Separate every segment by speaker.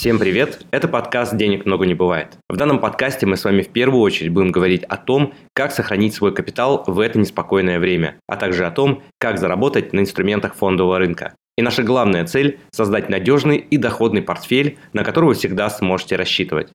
Speaker 1: Всем привет! Это подкаст «Денег много не бывает». В данном подкасте мы с вами в первую очередь будем говорить о том, как сохранить свой капитал в это неспокойное время, а также о том, как заработать на инструментах фондового рынка. И наша главная цель – создать надежный и доходный портфель, на который вы всегда сможете рассчитывать.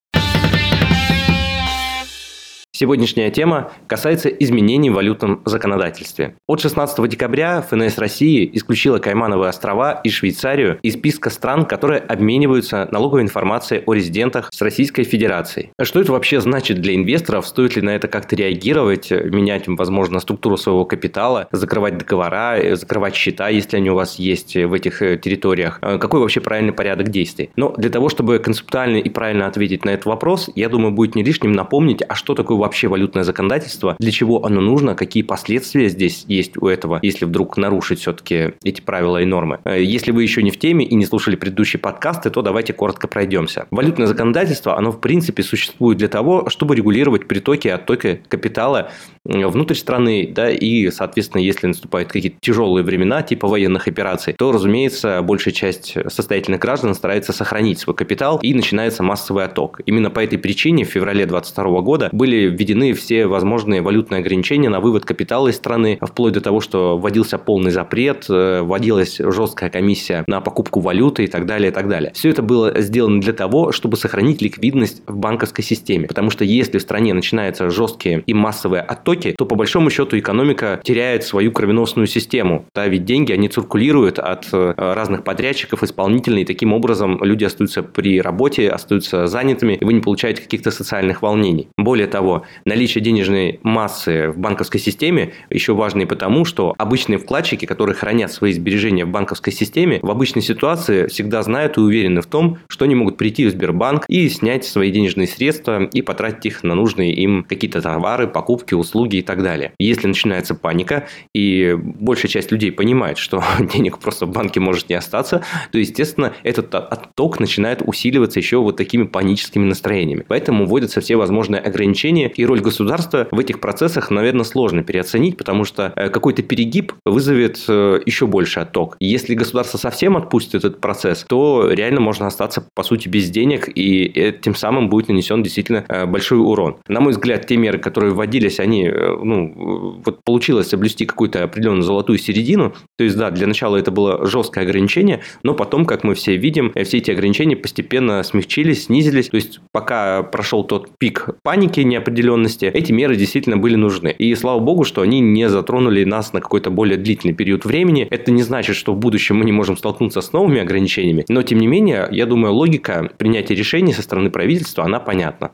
Speaker 1: Сегодняшняя тема касается изменений в валютном законодательстве. От 16 декабря ФНС России исключила Каймановые острова и Швейцарию из списка стран, которые обмениваются налоговой информацией о резидентах с Российской Федерацией. Что это вообще значит для инвесторов? Стоит ли на это как-то реагировать, менять, возможно, структуру своего капитала, закрывать договора, закрывать счета, если они у вас есть в этих э, территориях? Э, какой вообще правильный порядок действий? Но для того, чтобы концептуально и правильно ответить на этот вопрос, я думаю, будет не лишним напомнить, а что такое вообще валютное законодательство, для чего оно нужно, какие последствия здесь есть у этого, если вдруг нарушить все-таки эти правила и нормы. Э, если вы еще не в теме и не слушали предыдущие подкасты, то давайте коротко пройдемся. Валютное законодательство, оно в принципе существует для того, чтобы регулировать притоки и оттоки капитала внутрь страны, да, и, соответственно, если наступают какие-то тяжелые времена, типа военных операций, то, разумеется, большая часть состоятельных граждан старается сохранить свой капитал, и начинается массовый отток. Именно по этой причине в феврале 2022 года были введены все возможные валютные ограничения на вывод капитала из страны, вплоть до того, что вводился полный запрет, э, вводилась жесткая комиссия на покупку валюты и так далее, и так далее. Все это было сделано для того, чтобы сохранить ликвидность в банковской системе, потому что если в стране начинаются жесткие и массовые оттоки, потоки, то по большому счету экономика теряет свою кровеносную систему. Да, ведь деньги, они циркулируют от э, разных подрядчиков, исполнителей, и таким образом люди остаются при работе, остаются занятыми, и вы не получаете каких-то социальных волнений. Более того, наличие денежной массы в банковской системе еще важно и потому, что обычные вкладчики, которые хранят свои сбережения в банковской системе, в обычной ситуации всегда знают и уверены в том, что они могут прийти в Сбербанк и снять свои денежные средства и потратить их на нужные им какие-то товары, покупки, услуги, услуги и так далее. Если начинается паника, и большая часть людей понимает, что денег просто в банке может не остаться, то, естественно, этот отток начинает усиливаться еще вот такими паническими настроениями. Поэтому вводятся все возможные ограничения, и роль государства в этих процессах, наверное, сложно переоценить, потому что э, какой-то перегиб вызовет э, еще больше отток. Если государство совсем отпустит этот процесс, то реально можно остаться, по сути, без денег, и тем самым будет нанесен действительно э, большой урон. На мой взгляд, те меры, которые вводились, они Э, ну, вот получилось соблюсти какую-то определенную золотую середину. То есть, да, для начала это было жесткое ограничение, но потом, как мы все видим, э, все эти ограничения постепенно смягчились, снизились. То есть, пока прошел тот пик паники, неопределенности, эти меры действительно были нужны. И слава богу, что они не затронули нас на какой-то более длительный период времени. Это не значит, что в будущем мы не можем столкнуться с новыми ограничениями, но тем не менее, я думаю, логика принятия решений со стороны правительства, она понятна.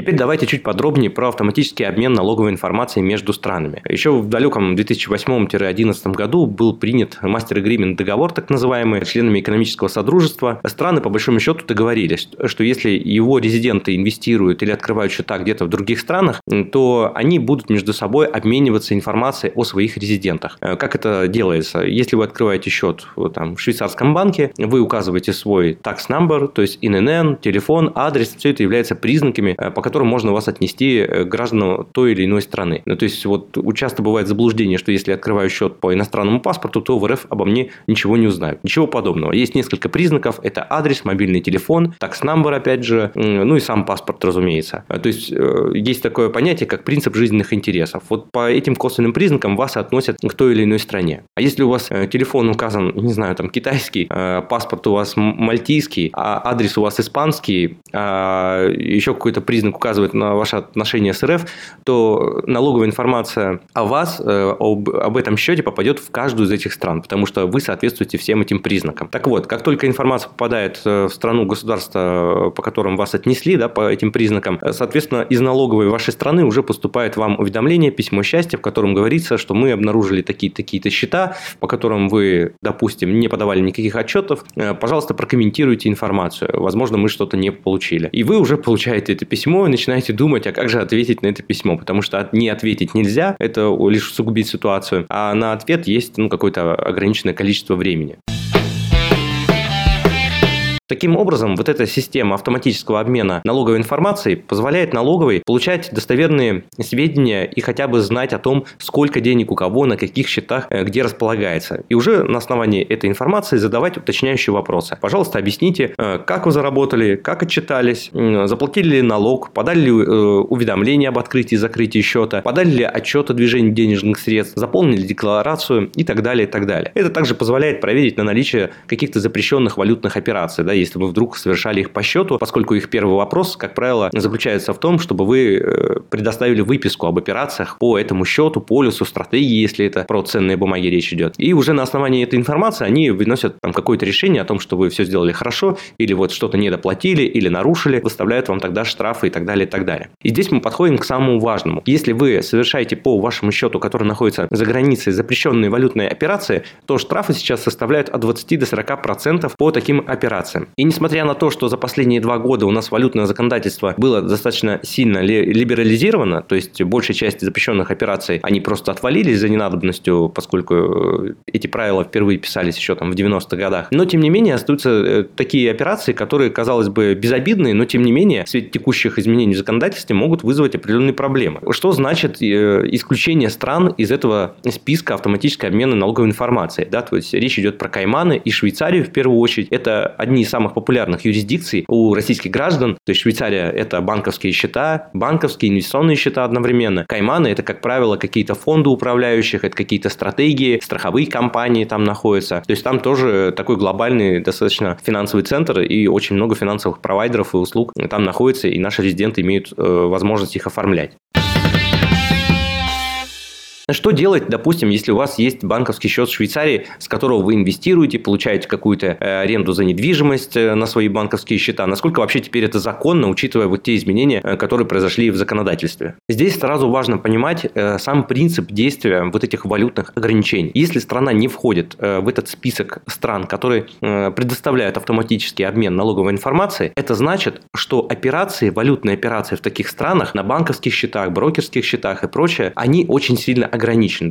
Speaker 1: Теперь давайте чуть подробнее про автоматический обмен налоговой информацией между странами. Еще в далеком 2008-2011 году был принят мастер-агримент договор, так называемый, членами экономического содружества. Страны, по большому счету, договорились, что если его резиденты инвестируют или открывают счета где-то в других странах, то они будут между собой обмениваться информацией о своих резидентах. Как это делается? Если вы открываете счет там, в швейцарском банке, вы указываете свой tax number, то есть ИНН, телефон, адрес, все это является признаками, по которым можно вас отнести э, гражданам той или иной страны. Ну, то есть, вот часто бывает заблуждение, что если открываю счет по иностранному паспорту, то в РФ обо мне ничего не узнают. Ничего подобного. Есть несколько признаков. Это адрес, мобильный телефон, такс number, опять же, ну и сам паспорт, разумеется. То есть, э, есть такое понятие, как принцип жизненных интересов. Вот по этим косвенным признакам вас относят к той или иной стране. А если у вас э, телефон указан, не знаю, там китайский, паспорт у вас мальтийский, а адрес у вас испанский, а еще какой-то признак указывает на ваше отношение с РФ, то налоговая информация о вас, э, об, об этом счете попадет в каждую из этих стран, потому что вы соответствуете всем этим признакам. Так вот, как только информация попадает э, в страну государства, э, по которым вас отнесли, да, по этим признакам, соответственно, из налоговой вашей страны уже поступает вам уведомление, письмо счастья, в котором говорится, что мы обнаружили такие-то счета, по которым вы, допустим, не подавали никаких отчетов, пожалуйста, прокомментируйте информацию. Возможно, мы что-то не получили. И вы уже получаете это письмо, начинаете думать, а как же ответить на это письмо, потому что не ответить нельзя, это лишь усугубить ситуацию, а на ответ есть ну, какое-то ограниченное количество времени. Таким образом, вот эта система автоматического обмена налоговой информацией позволяет налоговой получать достоверные сведения и хотя бы знать о том, сколько денег у кого, на каких счетах, э, где располагается. И уже на основании этой информации задавать уточняющие вопросы. Пожалуйста, объясните, э, как вы заработали, как отчитались, заплатили ли налог, подали ли э, уведомление об открытии и закрытии счета, подали ли отчет о движении денежных средств, заполнили декларацию и так далее, и так далее. Это также позволяет проверить на наличие каких-то запрещенных валютных операций, да, если вы вдруг совершали их по счету, поскольку их первый вопрос, как правило, заключается в том, чтобы вы э, предоставили выписку об операциях по этому счету, полюсу, стратегии, если это про ценные бумаги речь идет. И уже на основании этой информации они выносят там какое-то решение о том, что вы все сделали хорошо, или вот что-то недоплатили, или нарушили, выставляют вам тогда штрафы и так далее, и так далее. И здесь мы подходим к самому важному. Если вы совершаете по вашему счету, который находится за границей, запрещенные валютные операции, то штрафы сейчас составляют от 20 до 40 процентов по таким операциям. И несмотря на то, что за последние два года у нас валютное законодательство было достаточно сильно либерализировано, то есть большая часть запрещенных операций, они просто отвалились за ненадобностью, поскольку э, эти правила впервые писались еще там в 90-х годах. Но, тем не менее, остаются э, такие операции, которые, казалось бы, безобидные, но, тем не менее, в свете текущих изменений в законодательстве могут вызвать определенные проблемы. Что значит э, исключение стран из этого списка автоматического обмена налоговой информацией? Да? То есть, речь идет про Кайманы и Швейцарию в первую очередь. Это одни из самых популярных юрисдикций у российских граждан. То есть, Швейцария – это банковские счета, банковские инвестиционные счета одновременно. Кайманы – это, как правило, какие-то фонды управляющих, это какие-то стратегии, страховые компании там находятся. То есть, там тоже такой глобальный достаточно финансовый центр и очень много финансовых провайдеров и услуг там находится, и наши резиденты имеют э, возможность их оформлять. Что делать, допустим, если у вас есть банковский счет в Швейцарии, с которого вы инвестируете, получаете какую-то э, аренду за недвижимость э, на свои банковские счета? Насколько вообще теперь это законно, учитывая вот те изменения, э, которые произошли в законодательстве? Здесь сразу важно понимать сам принцип действия вот этих валютных ограничений. Если страна не входит в этот список стран, которые предоставляют автоматический обмен налоговой информацией, это значит, что операции, валютные операции в таких странах на банковских счетах, брокерских счетах и прочее, они очень сильно ограничены.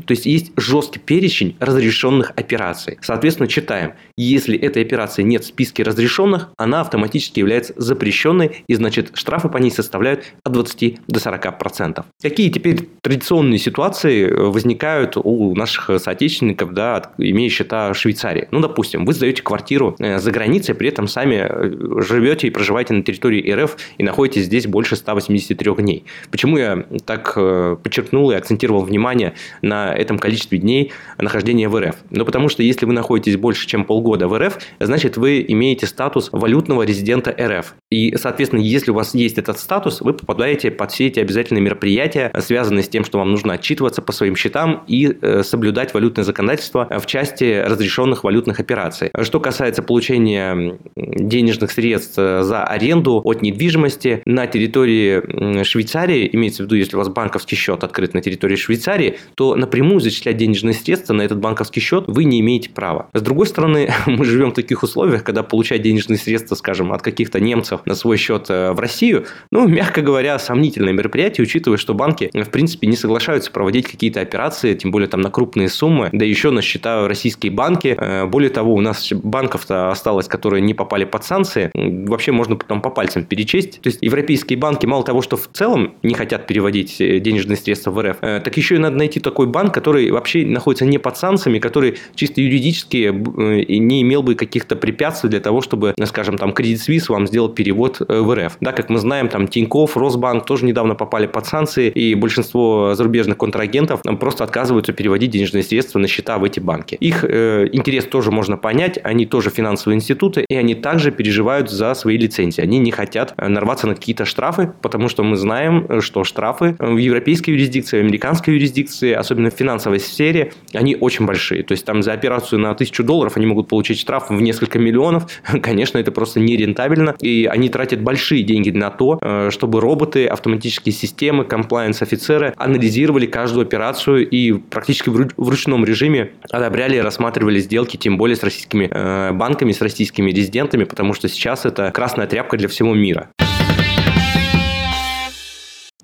Speaker 1: То есть есть жесткий перечень разрешенных операций. Соответственно, читаем. Если этой операции нет в списке разрешенных, она автоматически является запрещенной, и значит штрафы по ней составляют от 20 до 40 процентов. Какие теперь традиционные ситуации э, возникают у наших соотечественников, да, имея счета в Швейцарии? Ну, допустим, вы сдаете квартиру э, за границей, при этом сами э, живете и проживаете на территории РФ и находитесь здесь больше 183 дней. Почему я так подчеркнул и акцентировал внимание на этом количестве дней нахождения в РФ. Но потому что если вы находитесь больше, чем полгода в РФ, значит вы имеете статус валютного резидента РФ. И, соответственно, если у вас есть этот статус, вы попадаете под все эти обязательные мероприятия, связанные с тем, что вам нужно отчитываться по своим счетам и э, соблюдать валютное законодательство в части разрешенных валютных операций. Что касается получения денежных средств э, за аренду от недвижимости на территории Швейцарии, имеется в виду, если у вас банковский счет открыт на территории Швейцарии, то напрямую зачислять денежные средства на этот банковский счет вы не имеете права. С другой стороны, мы живем в таких условиях, когда получать денежные средства, скажем, от каких-то немцев на свой счет э, в Россию, ну, мягко говоря, сомнительное мероприятие, учитывая, что банки, в принципе, не соглашаются проводить какие-то операции, тем более там на крупные суммы, да еще на счета российские банки. Э, более того, у нас банков-то осталось, которые не попали под санкции. Вообще можно потом по пальцам перечесть. То есть европейские банки мало того, что в целом не хотят переводить э, денежные средства в РФ, так еще и надо найти найти такой банк, который вообще находится не под санкциями, который чисто юридически э, не имел бы каких-то препятствий для того, чтобы, скажем, там, Credit Suisse вам сделал перевод э, в РФ. Да, как мы знаем, там Тинькофф, Росбанк тоже недавно попали под санкции, и большинство зарубежных контрагентов просто отказываются переводить денежные средства на счета в эти банки. Их э, интерес тоже можно понять, они тоже финансовые институты, и они также переживают за свои лицензии. Они не хотят э, нарваться на какие-то штрафы, потому что мы знаем, что штрафы в европейской юрисдикции, в американской юрисдикции коррупции, особенно в финансовой сфере, они очень большие. То есть там за операцию на тысячу долларов они могут получить штраф в несколько миллионов. Конечно, это просто нерентабельно. И они тратят большие деньги на то, э, чтобы роботы, автоматические системы, комплайенс-офицеры анализировали каждую операцию и практически в ручном режиме одобряли и рассматривали сделки, тем более с российскими э, банками, с российскими резидентами, потому что сейчас это красная тряпка для всего мира.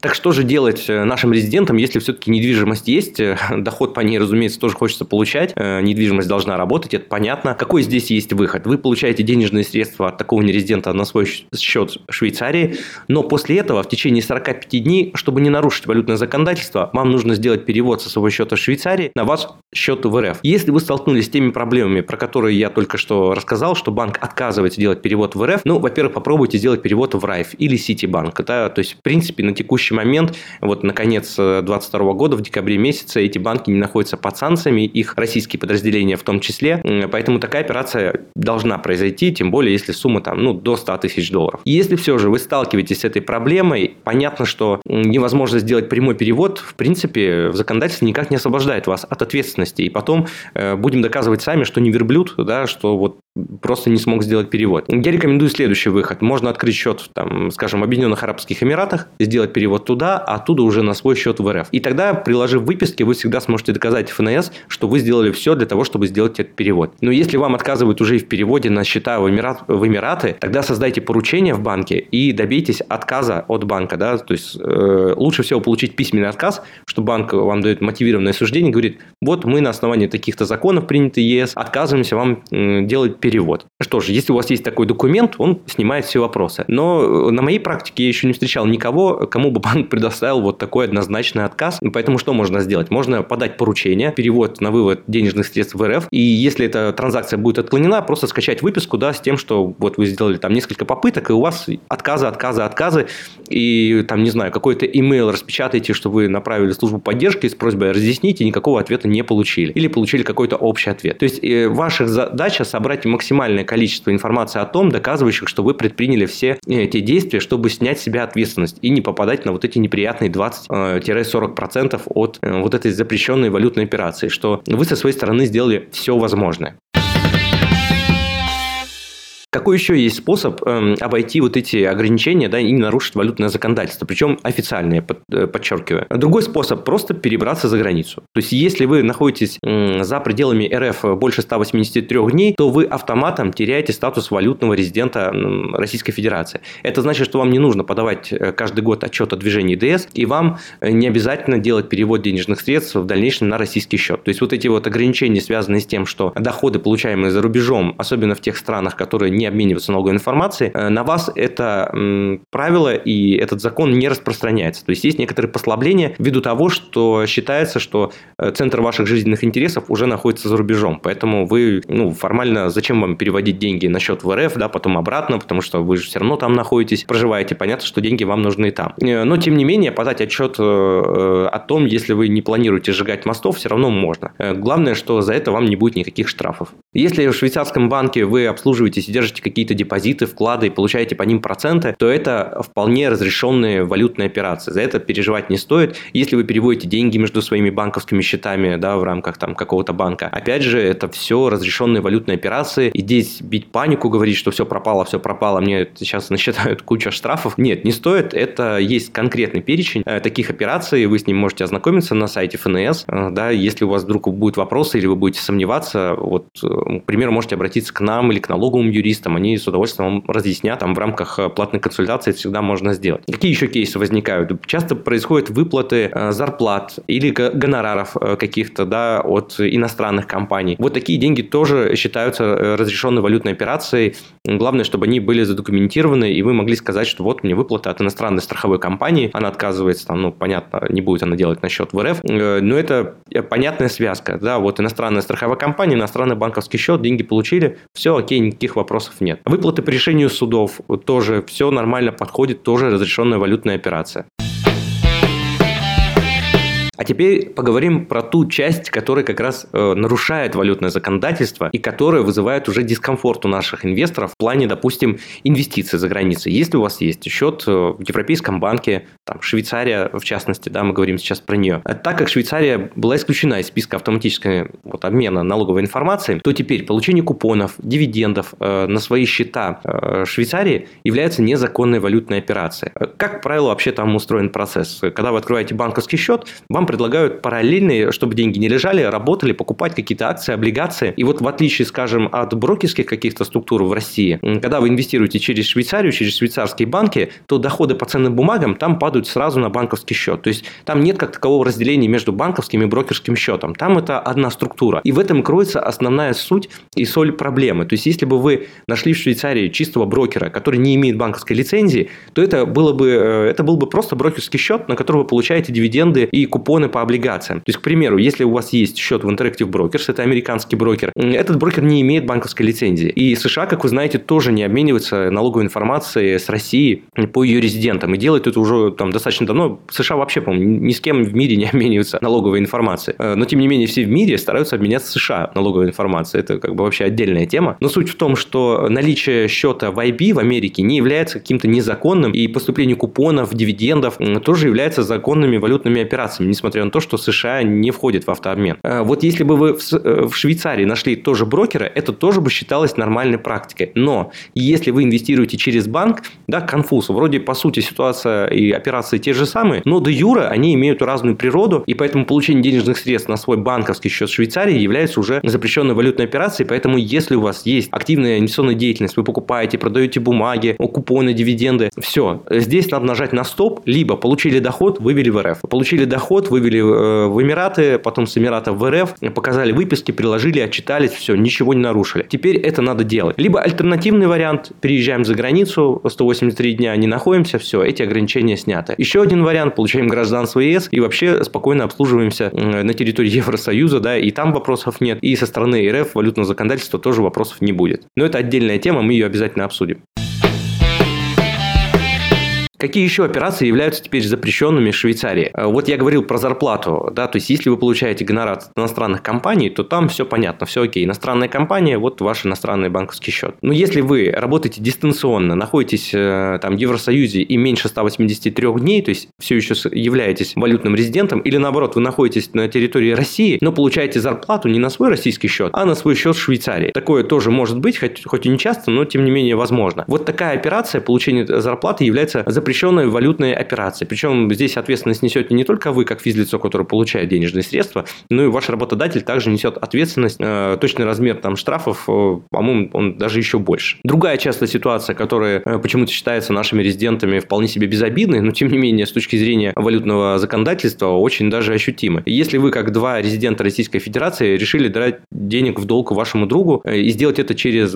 Speaker 1: Так что же делать э, нашим резидентам, если все-таки недвижимость есть, э, доход по ней, разумеется, тоже хочется получать, э, недвижимость должна работать, это понятно. Какой здесь есть выход? Вы получаете денежные средства от такого нерезидента на свой счет Швейцарии, но после этого в течение 45 дней, чтобы не нарушить валютное законодательство, вам нужно сделать перевод со своего счета Швейцарии на ваш счет в РФ. Если вы столкнулись с теми проблемами, про которые я только что рассказал, что банк отказывается делать перевод в РФ, ну, во-первых, попробуйте сделать перевод в Райф или Ситибанк. Да? То есть, в принципе, на текущий момент, вот на конец 2022 года, в декабре месяце, эти банки не находятся под санкциями, их российские подразделения в том числе, поэтому такая операция должна произойти, тем более, если сумма там, ну, до 100 тысяч долларов. И если все же вы сталкиваетесь с этой проблемой, понятно, что невозможно сделать прямой перевод, в принципе, в законодательстве никак не освобождает вас от ответственности. И потом э, будем доказывать сами, что не верблюд, да, что вот просто не смог сделать перевод. Я рекомендую следующий выход. Можно открыть счет, там, скажем, в Объединенных Арабских Эмиратах, сделать перевод туда, а оттуда уже на свой счет в РФ. И тогда, приложив выписки, вы всегда сможете доказать ФНС, что вы сделали все для того, чтобы сделать этот перевод. Но если вам отказывают уже и в переводе на счета в, Эмират, в Эмираты, тогда создайте поручение в банке и добейтесь отказа от банка. Да? То есть э, лучше всего получить письменный отказ, что банк вам дает мотивированное суждение, говорит, вот мы на основании таких-то законов, принятых ЕС, отказываемся вам э, делать перевод. Что ж, если у вас есть такой документ, он снимает все вопросы. Но э, на моей практике я еще не встречал никого, кому бы банк предоставил вот такой однозначный отказ. Поэтому что можно сделать? Можно подать поручение, перевод на вывод денежных средств в РФ. И если эта транзакция будет отклонена, просто скачать выписку да, с тем, что вот вы сделали там несколько попыток, и у вас отказы, отказы, отказы. И там, не знаю, какой-то имейл распечатайте, что вы направили службу поддержки с просьбой разъяснить, и никакого ответа не получили. Или получили какой-то общий ответ. То есть, э, ваша задача собрать максимальное количество информации о том, доказывающих, что вы предприняли все эти действия, чтобы снять с себя ответственность и не попадать на вот эти неприятные 20-40% от э, вот этой запрещенной валютной операции, что вы со своей стороны сделали все возможное. Какой еще есть способ э, обойти вот эти ограничения да, и не нарушить валютное законодательство, причем официальное, под, э, подчеркиваю. Другой способ – просто перебраться за границу. То есть, если вы находитесь э, за пределами РФ больше 183 дней, то вы автоматом теряете статус валютного резидента э, Российской Федерации. Это значит, что вам не нужно подавать э, каждый год отчет о движении ДС, и вам э, не обязательно делать перевод денежных средств в дальнейшем на российский счет. То есть, вот эти вот ограничения, связанные с тем, что доходы, получаемые за рубежом, особенно в тех странах, которые не обмениваться налоговой информацией, э, на вас это правило и этот закон не распространяется. То есть есть некоторые послабления ввиду того, что считается, что э, центр ваших жизненных интересов уже находится за рубежом. Поэтому вы, ну, формально, зачем вам переводить деньги на счет в РФ, да, потом обратно, потому что вы же все равно там находитесь, проживаете, понятно, что деньги вам нужны там. Э, но, тем не менее, подать отчет о том, если вы не планируете сжигать мостов, все равно можно. Главное, что за это вам не будет никаких штрафов. Если в швейцарском банке вы обслуживаетесь и держите держите какие-то депозиты, вклады и получаете по ним проценты, то это вполне разрешенные валютные операции. За это переживать не стоит. Если вы переводите деньги между своими банковскими счетами да, в рамках там, какого-то банка, опять же, это все разрешенные валютные операции. И здесь бить панику, говорить, что все пропало, все пропало, мне сейчас насчитают куча штрафов. Нет, не стоит. Это есть конкретный перечень э, таких операций. Вы с ним можете ознакомиться на сайте ФНС. Э, да, если у вас вдруг будут вопросы или вы будете сомневаться, вот, э, к примеру, можете обратиться к нам или к налоговому юристу, специалистам, они с удовольствием вам разъяснят, там в рамках э, платной консультации это всегда можно сделать. Какие еще кейсы возникают? Часто происходят выплаты э, зарплат или гонораров э, каких-то, да, от иностранных компаний. Вот такие деньги тоже считаются разрешенной валютной операцией. Главное, чтобы они были задокументированы, и вы могли сказать, что вот мне выплата от иностранной страховой компании, она отказывается, там, ну, понятно, не будет она делать на счет в РФ, но это понятная связка, да, вот иностранная страховая компания, иностранный банковский счет, деньги получили, все, окей, никаких вопросов вопросов нет. Выплаты по решению судов тоже все нормально подходит, тоже разрешенная валютная операция. А теперь поговорим про ту часть, которая как раз э, нарушает валютное законодательство и которая вызывает уже дискомфорт у наших инвесторов в плане, допустим, инвестиций за границей. Если у вас есть счет э, в Европейском банке, там, Швейцария в частности, да, мы говорим сейчас про нее. А так как Швейцария была исключена из списка автоматического вот, обмена налоговой информацией, то теперь получение купонов, дивидендов э, на свои счета э, Швейцарии является незаконной валютной операцией. Как правило, вообще там устроен процесс. Когда вы открываете банковский счет, вам вам предлагают параллельно, чтобы деньги не лежали, работали, покупать какие-то акции, облигации. И вот в отличие, скажем, от брокерских каких-то структур в России, когда вы инвестируете через Швейцарию, через швейцарские банки, то доходы по ценным бумагам там падают сразу на банковский счет. То есть там нет как такового разделения между банковским и брокерским счетом. Там это одна структура. И в этом кроется основная суть и соль проблемы. То есть если бы вы нашли в Швейцарии чистого брокера, который не имеет банковской лицензии, то это было бы, э, это был бы просто брокерский счет, на который вы получаете дивиденды и купоны по облигациям. То есть, к примеру, если у вас есть счет в Interactive Brokers, это американский брокер, этот брокер не имеет банковской лицензии. И США, как вы знаете, тоже не обмениваются налоговой информацией с Россией по ее резидентам. И делают это уже там достаточно давно. США вообще, по-моему, ни с кем в мире не обмениваются налоговой информацией. Э, но, тем не менее, все в мире стараются обменяться США налоговой информацией. Это как бы вообще отдельная тема. Но суть в том, что наличие счета в IB в Америке не является каким-то незаконным, и поступление купонов, дивидендов тоже является законными валютными операциями, несмотря на то, что США не входит в автообмен. Э, вот если бы вы в Швейцарии нашли тоже брокера, это тоже бы считалось нормальной практикой. Но если вы инвестируете через банк, да, конфуз. Вроде, по сути, ситуация и операции те же самые, но до юра они имеют разную природу, и поэтому получение денежных средств на свой банковский счет в Швейцарии является уже запрещенной валютной операцией, поэтому если у вас есть активная инвестиционная деятельность, вы покупаете, продаете бумаги, купоны, дивиденды, все, здесь надо нажать на стоп, либо получили доход, вывели в РФ. Получили доход, вывели э, в Эмираты, потом с Эмиратов в РФ, показали выписки, приложили, отчитались, все, ничего не нарушили. Теперь это надо делать. Либо альтернативный вариант, переезжаем за границу, 183 дня не находимся, все, эти ограничения сняты. Еще один вариант, получаем гражданство ЕС и вообще спокойно обслуживаемся на территории Евросоюза, да, и там вопросов нет, и со стороны РФ валютного законодательства тоже вопросов не будет. Но это отдельная тема, мы ее обязательно обсудим. Какие еще операции являются теперь запрещенными в Швейцарии? Э, вот я говорил про зарплату, да, то есть если вы получаете гонорар от иностранных компаний, то там все понятно, все окей. Иностранная компания, вот ваш иностранный банковский счет. Но если вы работаете дистанционно, находитесь э, там в Евросоюзе и меньше 183 дней, то есть все еще являетесь валютным резидентом, или наоборот, вы находитесь на территории России, но получаете зарплату не на свой российский счет, а на свой счет в Швейцарии. Такое тоже может быть, хоть, хоть и не часто, но тем не менее возможно. Вот такая операция получения зарплаты является запрещенной запрещенные валютные операции. Причем здесь ответственность несете не только вы, как физлицо, которое получает денежные средства, но и ваш работодатель также несет ответственность. Э, точный размер там штрафов, э, по-моему, он даже еще больше. Другая частая ситуация, которая э, почему-то считается нашими резидентами вполне себе безобидной, но тем не менее с точки зрения валютного законодательства очень даже ощутимы. Если вы, как два резидента Российской Федерации, решили дать денег в долг вашему другу и сделать это через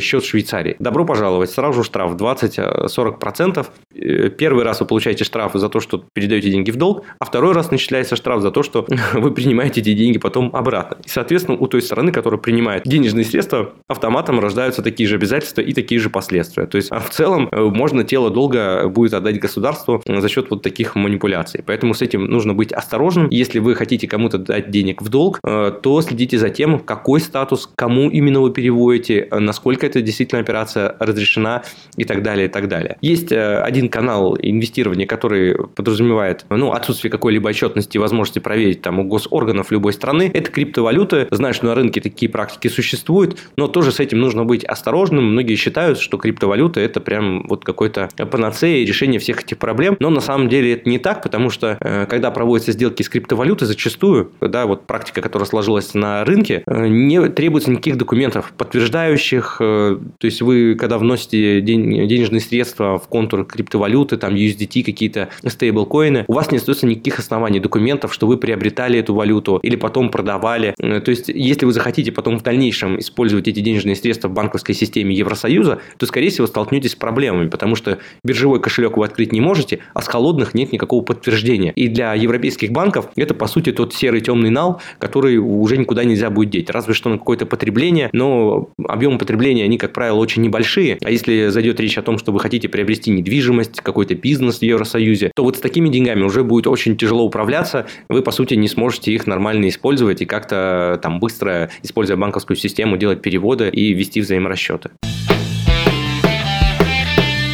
Speaker 1: счет Швейцарии, добро пожаловать, сразу штраф 20-40%. Э, первый раз вы получаете штраф за то, что передаете деньги в долг, а второй раз начисляется штраф за то, что вы принимаете эти деньги потом обратно. И, соответственно, у той стороны, которая принимает денежные средства, автоматом рождаются такие же обязательства и такие же последствия. То есть, а в целом, э, можно тело долго будет отдать государству за счет вот таких манипуляций. Поэтому с этим нужно быть осторожным. Если вы хотите кому-то дать денег в долг, э, то следите за тем, какой статус, кому именно вы переводите, насколько эта действительно операция разрешена и так далее, и так далее. Есть один канал инвестирования, который подразумевает ну, отсутствие какой-либо отчетности и возможности проверить там у госорганов любой страны, это криптовалюты. Знаю, что на рынке такие практики существуют, но тоже с этим нужно быть осторожным. Многие считают, что криптовалюта это прям вот какой-то панацея решение всех этих проблем, но на самом деле это не так, потому что э, когда проводятся сделки с криптовалютой, зачастую, да, вот практика, которая сложилась на рынке, э, не требуется никаких документов, подтверждающих, э, то есть вы, когда вносите денежные средства в контур криптовалюты, криптовалюты, там USDT, какие-то стейблкоины, у вас не остается никаких оснований, документов, что вы приобретали эту валюту или потом продавали. Э, то есть, если вы захотите потом в дальнейшем использовать эти денежные средства в банковской системе Евросоюза, то, скорее всего, столкнетесь с проблемами, потому что биржевой кошелек вы открыть не можете, а с холодных нет никакого подтверждения. И для европейских банков это, по сути, тот серый темный нал, который уже никуда нельзя будет деть. Разве что на какое-то потребление, но объемы потребления, они, как правило, очень небольшие. А если зайдет речь о том, что вы хотите приобрести недвижимость, есть какой-то бизнес в Евросоюзе, то вот с такими деньгами уже будет очень тяжело управляться, вы, по сути, не сможете их нормально использовать и как-то там быстро, используя банковскую систему, делать переводы и вести взаиморасчеты.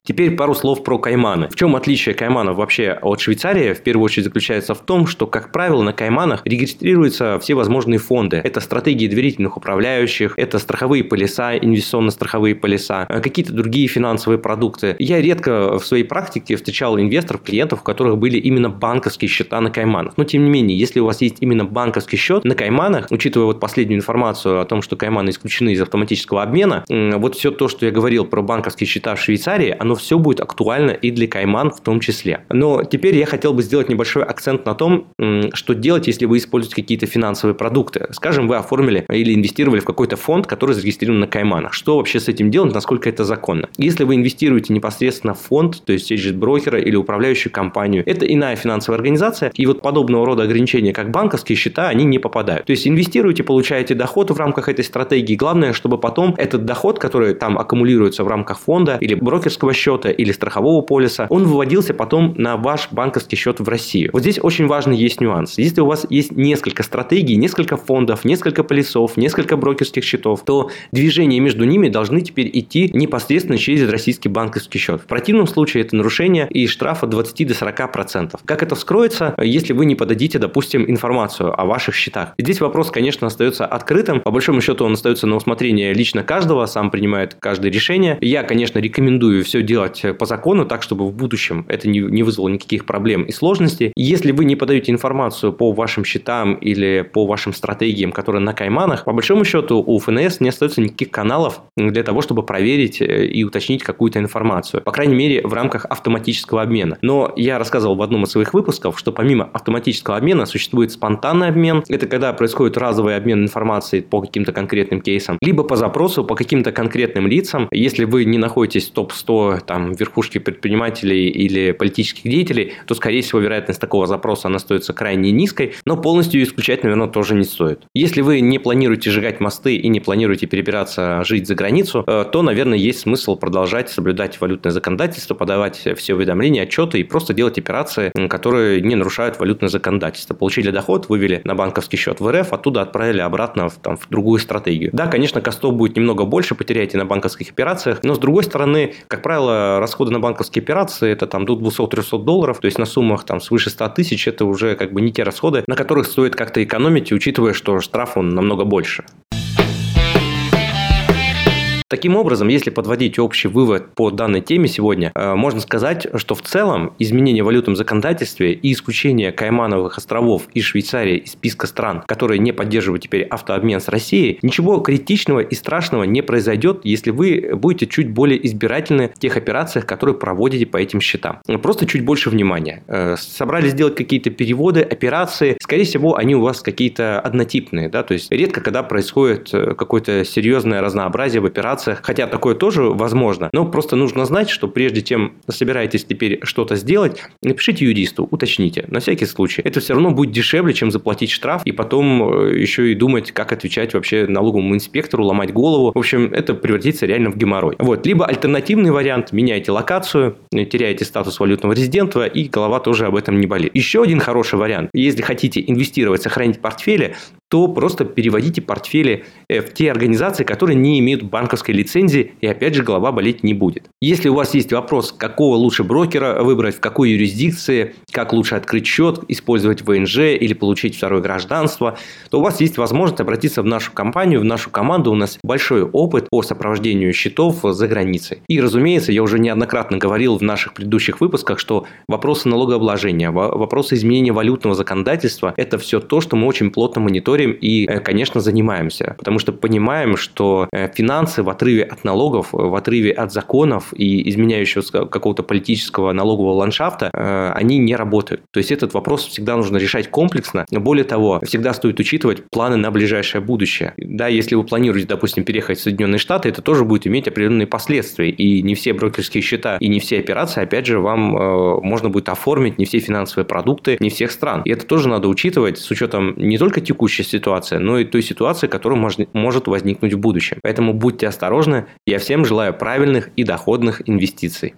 Speaker 1: Теперь пару слов про Кайманы. В чем отличие Кайманов вообще от Швейцарии? В первую очередь заключается в том, что, как правило, на Кайманах регистрируются все возможные фонды. Это стратегии доверительных управляющих, это страховые полиса, инвестиционно-страховые полиса, э, какие-то другие финансовые продукты. Я редко в своей практике встречал инвесторов, клиентов, у которых были именно банковские счета на Кайманах. Но, тем не менее, если у вас есть именно банковский счет на Кайманах, учитывая вот последнюю информацию о том, что Кайманы исключены из автоматического обмена, вот все то, что я говорил про банковские счета в Швейцарии, оно все будет актуально и для Кайман в том числе. Но теперь я хотел бы сделать небольшой акцент на том, что делать, если вы используете какие-то финансовые продукты. Скажем, вы оформили или инвестировали в какой-то фонд, который зарегистрирован на Кайманах. Что вообще с этим делать, насколько это законно? Если вы инвестируете непосредственно в фонд, то есть через брокера или управляющую компанию, это иная финансовая организация, и вот подобного рода ограничения, как банковские счета, они не попадают. То есть инвестируете, получаете доход в рамках этой стратегии. Главное, чтобы потом этот доход, который там аккумулируется в рамках фонда или брокерского счета, счета или страхового полиса, он выводился потом на ваш банковский счет в Россию. Вот здесь очень важный есть нюанс. Если у вас есть несколько стратегий, несколько фондов, несколько полисов, несколько брокерских счетов, то движения между ними должны теперь идти непосредственно через российский банковский счет. В противном случае это нарушение и штраф от 20 до 40 процентов. Как это вскроется, если вы не подадите, допустим, информацию о ваших счетах? здесь вопрос, конечно, остается открытым. По большому счету он остается на усмотрение лично каждого, сам принимает каждое решение. Я, конечно, рекомендую все делать делать по закону так, чтобы в будущем это не, не вызвало никаких проблем и сложностей. Если вы не подаете информацию по вашим счетам или по вашим стратегиям, которые на кайманах, по большому счету у ФНС не остается никаких каналов для того, чтобы проверить э, и уточнить какую-то информацию. По крайней мере, в рамках автоматического обмена. Но я рассказывал в одном из своих выпусков, что помимо автоматического обмена существует спонтанный обмен. Это когда происходит разовый обмен информацией по каким-то конкретным кейсам, либо по запросу по каким-то конкретным лицам. Если вы не находитесь в топ-100 там, верхушки предпринимателей или политических деятелей, то, скорее всего, вероятность такого запроса она остается крайне низкой, но полностью исключать, наверное, тоже не стоит. Если вы не планируете сжигать мосты и не планируете перебираться жить за границу, э, то, наверное, есть смысл продолжать соблюдать валютное законодательство, подавать все уведомления, отчеты и просто делать операции, которые не нарушают валютное законодательство. Получили доход, вывели на банковский счет в РФ, оттуда отправили обратно в, там, в другую стратегию. Да, конечно, костов будет немного больше, потеряете на банковских операциях, но с другой стороны, как правило, расходы на банковские операции это там до 200-300 долларов, то есть на суммах там свыше 100 тысяч это уже как бы не те расходы, на которых стоит как-то экономить, учитывая, что штраф он намного больше. Таким образом, если подводить общий вывод по данной теме сегодня, э, можно сказать, что в целом изменение в валютном законодательстве и исключение Каймановых островов и Швейцарии из списка стран, которые не поддерживают теперь автообмен с Россией, ничего критичного и страшного не произойдет, если вы будете чуть более избирательны в тех операциях, которые проводите по этим счетам. Просто чуть больше внимания. Э, собрались сделать какие-то переводы, операции, скорее всего, они у вас какие-то однотипные, да, то есть редко, когда происходит э, какое-то серьезное разнообразие в операциях, операциях, хотя такое тоже возможно, но просто нужно знать, что прежде чем собираетесь теперь что-то сделать, напишите юристу, уточните, на всякий случай. Это все равно будет дешевле, чем заплатить штраф и потом э, еще и думать, как отвечать вообще налоговому инспектору, ломать голову. В общем, это превратится реально в геморрой. Вот. Либо альтернативный вариант, меняете локацию, теряете статус валютного резидента, и голова тоже об этом не болит. Еще один хороший вариант, если хотите инвестировать, сохранить портфели, то просто переводите портфели э, в те организации, которые не имеют банковской лицензии, и опять же голова болеть не будет. Если у вас есть вопрос, какого лучше брокера выбрать, в какой юрисдикции, как лучше открыть счет, использовать ВНЖ или получить второе гражданство, то у вас есть возможность обратиться в нашу компанию, в нашу команду. У нас большой опыт по сопровождению счетов за границей. И, разумеется, я уже неоднократно говорил в наших предыдущих выпусках, что вопросы налогообложения, вопросы изменения валютного законодательства – это все то, что мы очень плотно мониторим мониторим и, э, конечно, занимаемся, потому что понимаем, что э, финансы в отрыве от налогов, в отрыве от законов и изменяющегося какого-то политического налогового ландшафта, э, они не работают. То есть этот вопрос всегда нужно решать комплексно. Более того, всегда стоит учитывать планы на ближайшее будущее. Да, если вы планируете, допустим, переехать в Соединенные Штаты, это тоже будет иметь определенные последствия. И не все брокерские счета и не все операции, опять же, вам э, можно будет оформить, не все финансовые продукты, не всех стран. И это тоже надо учитывать с учетом не только текущей ситуация, но и той ситуации, которая может, может возникнуть в будущем. Поэтому будьте осторожны. Я всем желаю правильных и доходных инвестиций.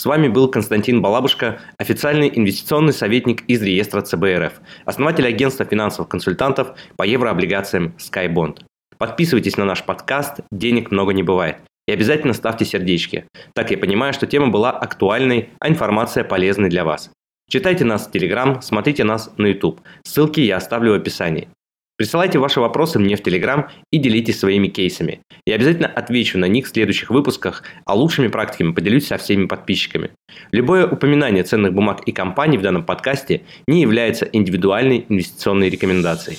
Speaker 1: С вами был Константин Балабушка, официальный инвестиционный советник из реестра ЦБРФ, основатель агентства финансовых консультантов по еврооблигациям SkyBond. Подписывайтесь на наш подкаст «Денег много не бывает». И обязательно ставьте сердечки. Так я понимаю, что тема была актуальной, а информация полезной для вас. Читайте нас в Телеграм, смотрите нас на YouTube. Ссылки я оставлю в описании. Присылайте ваши вопросы мне в Телеграм и делитесь своими кейсами. Я обязательно отвечу на них в следующих выпусках, а лучшими практиками поделюсь со всеми подписчиками. Любое упоминание ценных бумаг и компаний в данном подкасте не является индивидуальной инвестиционной рекомендацией.